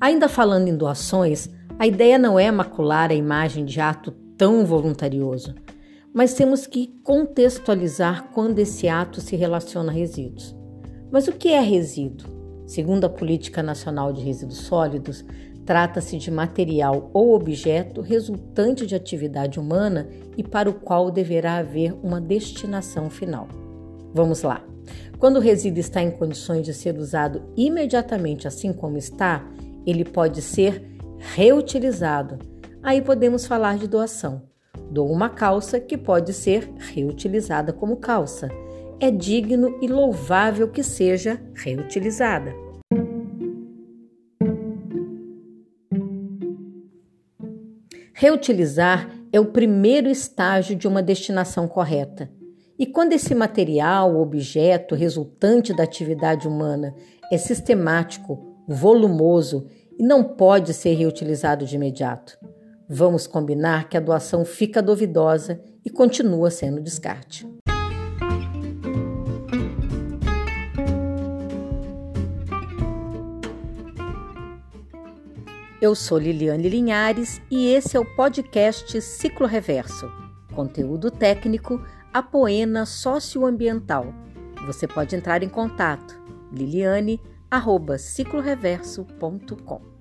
Ainda falando em doações, a ideia não é macular a imagem de ato tão voluntarioso, mas temos que contextualizar quando esse ato se relaciona a resíduos. Mas o que é resíduo? Segundo a Política Nacional de Resíduos Sólidos, trata-se de material ou objeto resultante de atividade humana e para o qual deverá haver uma destinação final. Vamos lá. Quando o resíduo está em condições de ser usado imediatamente assim como está, ele pode ser reutilizado. Aí podemos falar de doação. Dou uma calça que pode ser reutilizada como calça. É digno e louvável que seja reutilizada. Reutilizar é o primeiro estágio de uma destinação correta. E quando esse material, objeto resultante da atividade humana é sistemático, volumoso e não pode ser reutilizado de imediato. Vamos combinar que a doação fica duvidosa e continua sendo descarte. Eu sou Liliane Linhares e esse é o podcast Ciclo Reverso, conteúdo técnico apoena socioambiental. Você pode entrar em contato liliane.cicloreverso.com.